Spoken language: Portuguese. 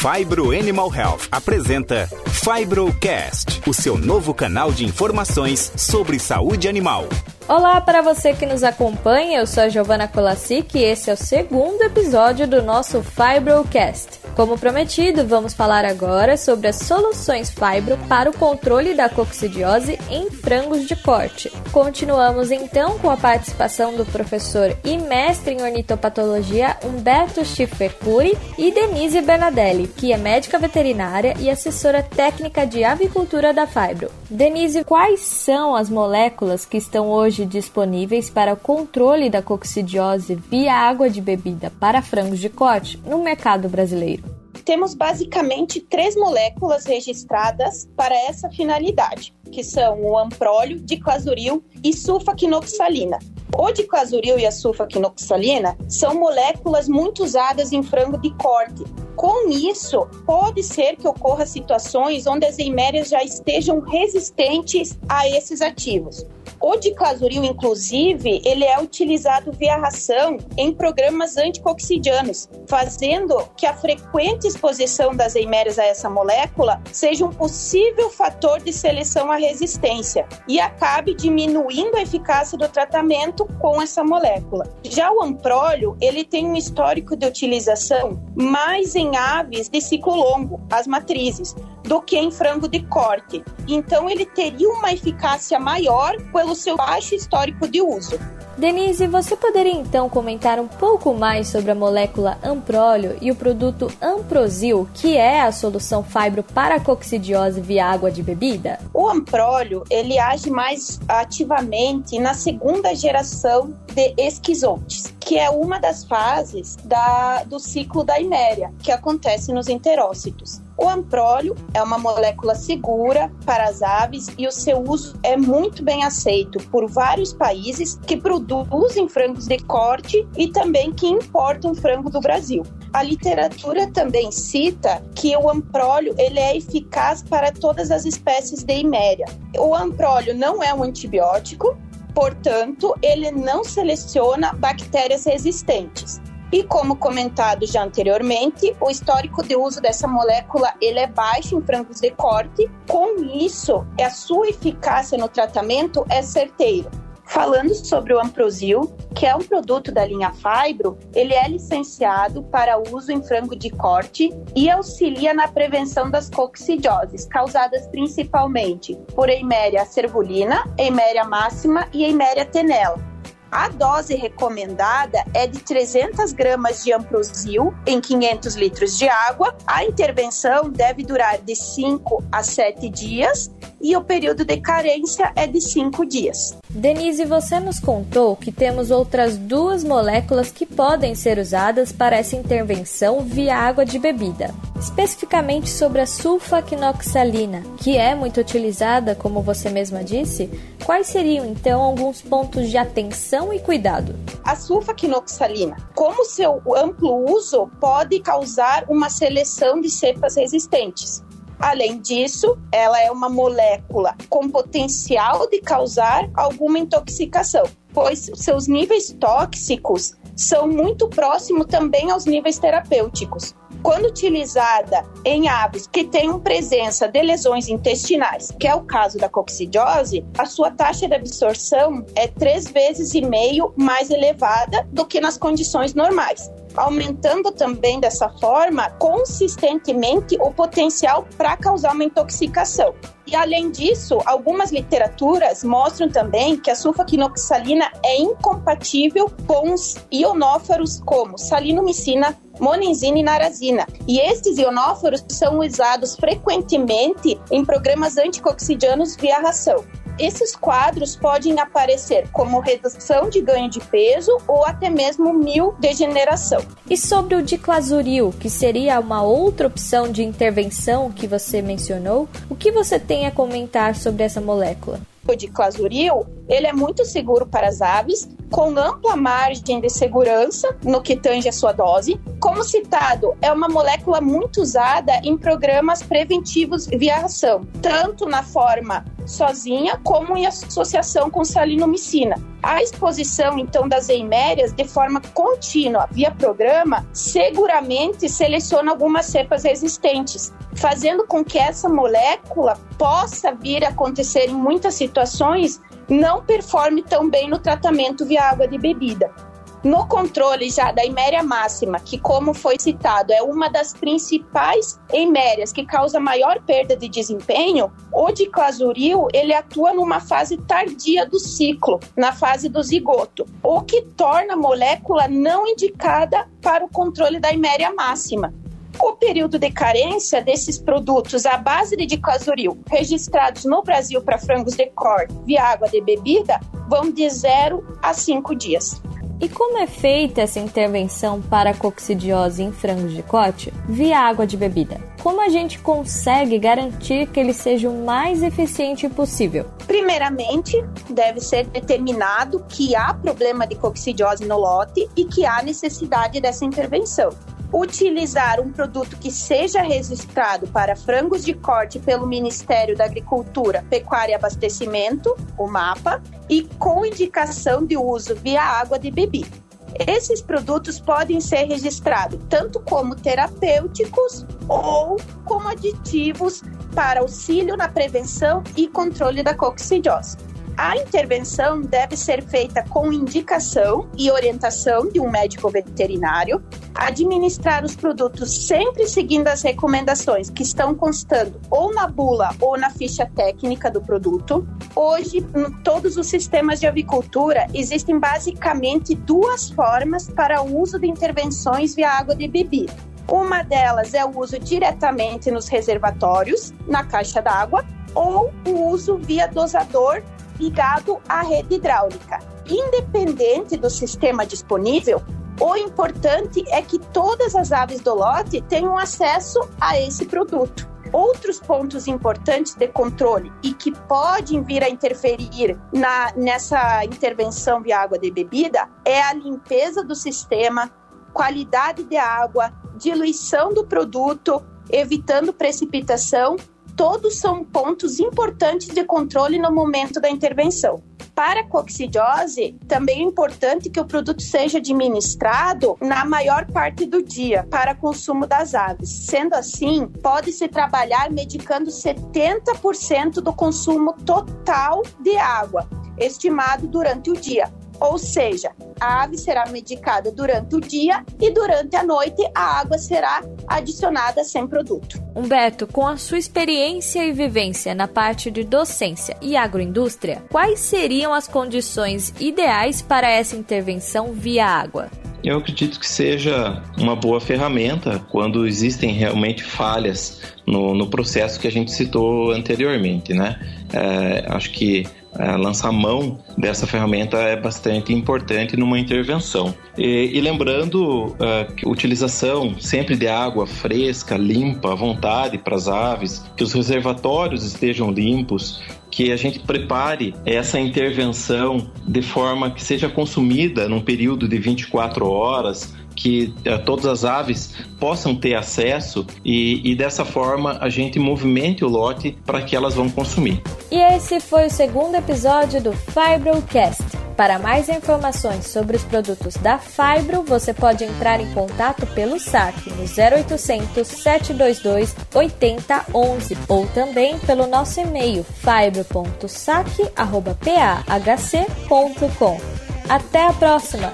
Fibro Animal Health apresenta Fibrocast, o seu novo canal de informações sobre saúde animal. Olá para você que nos acompanha, eu sou a Giovana Kolasic e esse é o segundo episódio do nosso Fibrocast. Como prometido, vamos falar agora sobre as soluções Fibro para o controle da coccidiose em frangos de corte. Continuamos então com a participação do professor e mestre em ornitopatologia Humberto Schiffercuri e Denise Bernadelli, que é médica veterinária e assessora técnica de avicultura da Fibro. Denise, quais são as moléculas que estão hoje disponíveis para o controle da coccidiose via água de bebida para frangos de corte no mercado brasileiro? Temos basicamente três moléculas registradas para essa finalidade, que são o amprólio, diclazuril e sulfaquinoxalina. O diclazuril e a sulfaquinoxalina são moléculas muito usadas em frango de corte. Com isso, pode ser que ocorra situações onde as eimérias já estejam resistentes a esses ativos. O diclazuril, inclusive, ele é utilizado via ração em programas anticoxidianos, fazendo que a frequente exposição das eimérias a essa molécula seja um possível fator de seleção à resistência e acabe diminuindo a eficácia do tratamento com essa molécula. Já o amprólio, ele tem um histórico de utilização mais em aves de ciclo longo, as matrizes, do que em frango de corte. Então ele teria uma eficácia maior pelo seu baixo histórico de uso. Denise, você poderia então comentar um pouco mais sobre a molécula amprólio e o produto Amprosil, que é a solução fibro para a coccidiose via água de bebida? O amprólio, ele age mais ativamente na segunda geração de esquizontes, que é uma das fases da, do ciclo da iméria, que acontece nos enterócitos. O amprólio é uma molécula segura para as aves e o seu uso é muito bem aceito por vários países que produzem frangos de corte e também que importam frango do Brasil. A literatura também cita que o amprólio ele é eficaz para todas as espécies de iméria. O amprólio não é um antibiótico, portanto, ele não seleciona bactérias resistentes. E como comentado já anteriormente, o histórico de uso dessa molécula ele é baixo em frangos de corte. Com isso, a sua eficácia no tratamento é certeira. Falando sobre o Amprosil, que é um produto da linha Fibro, ele é licenciado para uso em frango de corte e auxilia na prevenção das coccidioses, causadas principalmente por Eiméria cervulina, Eiméria máxima e Eiméria tenela a dose recomendada é de 300 gramas de amprosil em 500 litros de água. A intervenção deve durar de 5 a 7 dias e o período de carência é de 5 dias. Denise, você nos contou que temos outras duas moléculas que podem ser usadas para essa intervenção via água de bebida. Especificamente sobre a sulfaquinoxalina, que é muito utilizada, como você mesma disse, quais seriam então alguns pontos de atenção e cuidado? A sulfaquinoxalina, como seu amplo uso pode causar uma seleção de cepas resistentes. Além disso, ela é uma molécula com potencial de causar alguma intoxicação, pois seus níveis tóxicos são muito próximos também aos níveis terapêuticos. Quando utilizada em aves que tenham presença de lesões intestinais, que é o caso da coccidiose, a sua taxa de absorção é três vezes e meio mais elevada do que nas condições normais aumentando também dessa forma consistentemente o potencial para causar uma intoxicação. E além disso, algumas literaturas mostram também que a sulfaquinoxalina é incompatível com os ionóforos como salinomicina, monenzina e narazina. E estes ionóforos são usados frequentemente em programas anticoxidianos via ração esses quadros podem aparecer como redução de ganho de peso ou até mesmo mil degeneração. E sobre o diclazuril, que seria uma outra opção de intervenção que você mencionou, o que você tem a comentar sobre essa molécula? O diclazuril, ele é muito seguro para as aves, com ampla margem de segurança no que tange a sua dose. Como citado, é uma molécula muito usada em programas preventivos via ação, tanto na forma sozinha como em associação com salinomicina. A exposição, então, das eimérias de forma contínua, via programa, seguramente seleciona algumas cepas resistentes, fazendo com que essa molécula possa vir a acontecer em muitas situações não performe tão bem no tratamento via água de bebida. No controle já da iméria máxima, que como foi citado, é uma das principais emérias que causa maior perda de desempenho, o diclazuril, ele atua numa fase tardia do ciclo, na fase do zigoto, o que torna a molécula não indicada para o controle da iméria máxima. O período de carência desses produtos à base de diclazuril registrados no Brasil para frangos de corte via água de bebida vão de 0 a 5 dias. E como é feita essa intervenção para a coccidiose em frangos de corte via água de bebida? Como a gente consegue garantir que ele seja o mais eficiente possível? Primeiramente, deve ser determinado que há problema de coccidiose no lote e que há necessidade dessa intervenção utilizar um produto que seja registrado para frangos de corte pelo Ministério da Agricultura, Pecuária e Abastecimento, o MAPA, e com indicação de uso via água de bebida. Esses produtos podem ser registrados tanto como terapêuticos ou como aditivos para auxílio na prevenção e controle da coccidiose. A intervenção deve ser feita com indicação e orientação de um médico veterinário, administrar os produtos sempre seguindo as recomendações que estão constando ou na bula ou na ficha técnica do produto. Hoje, em todos os sistemas de avicultura, existem basicamente duas formas para o uso de intervenções via água de bebida. Uma delas é o uso diretamente nos reservatórios, na caixa d'água, ou o uso via dosador ligado à rede hidráulica. Independente do sistema disponível, o importante é que todas as aves do lote tenham acesso a esse produto. Outros pontos importantes de controle e que podem vir a interferir na, nessa intervenção via água de bebida é a limpeza do sistema, qualidade de água, diluição do produto, evitando precipitação todos são pontos importantes de controle no momento da intervenção. Para a também é importante que o produto seja administrado na maior parte do dia para consumo das aves. Sendo assim, pode-se trabalhar medicando 70% do consumo total de água, estimado durante o dia, ou seja, a ave será medicada durante o dia e durante a noite a água será adicionada sem produto. Humberto, com a sua experiência e vivência na parte de docência e agroindústria, quais seriam as condições ideais para essa intervenção via água? Eu acredito que seja uma boa ferramenta quando existem realmente falhas no, no processo que a gente citou anteriormente, né? É, acho que é, lançar mão dessa ferramenta é bastante importante numa intervenção. E, e lembrando é, que utilização sempre de água fresca, limpa, à vontade para as aves, que os reservatórios estejam limpos, que a gente prepare essa intervenção de forma que seja consumida num período de 24 horas, que uh, todas as aves possam ter acesso e, e dessa forma a gente movimente o lote para que elas vão consumir. E esse foi o segundo episódio do Fibrocast. Para mais informações sobre os produtos da Fibro, você pode entrar em contato pelo saque no 0800 722 8011 ou também pelo nosso e-mail fibro.saque.pahc.com. Até a próxima!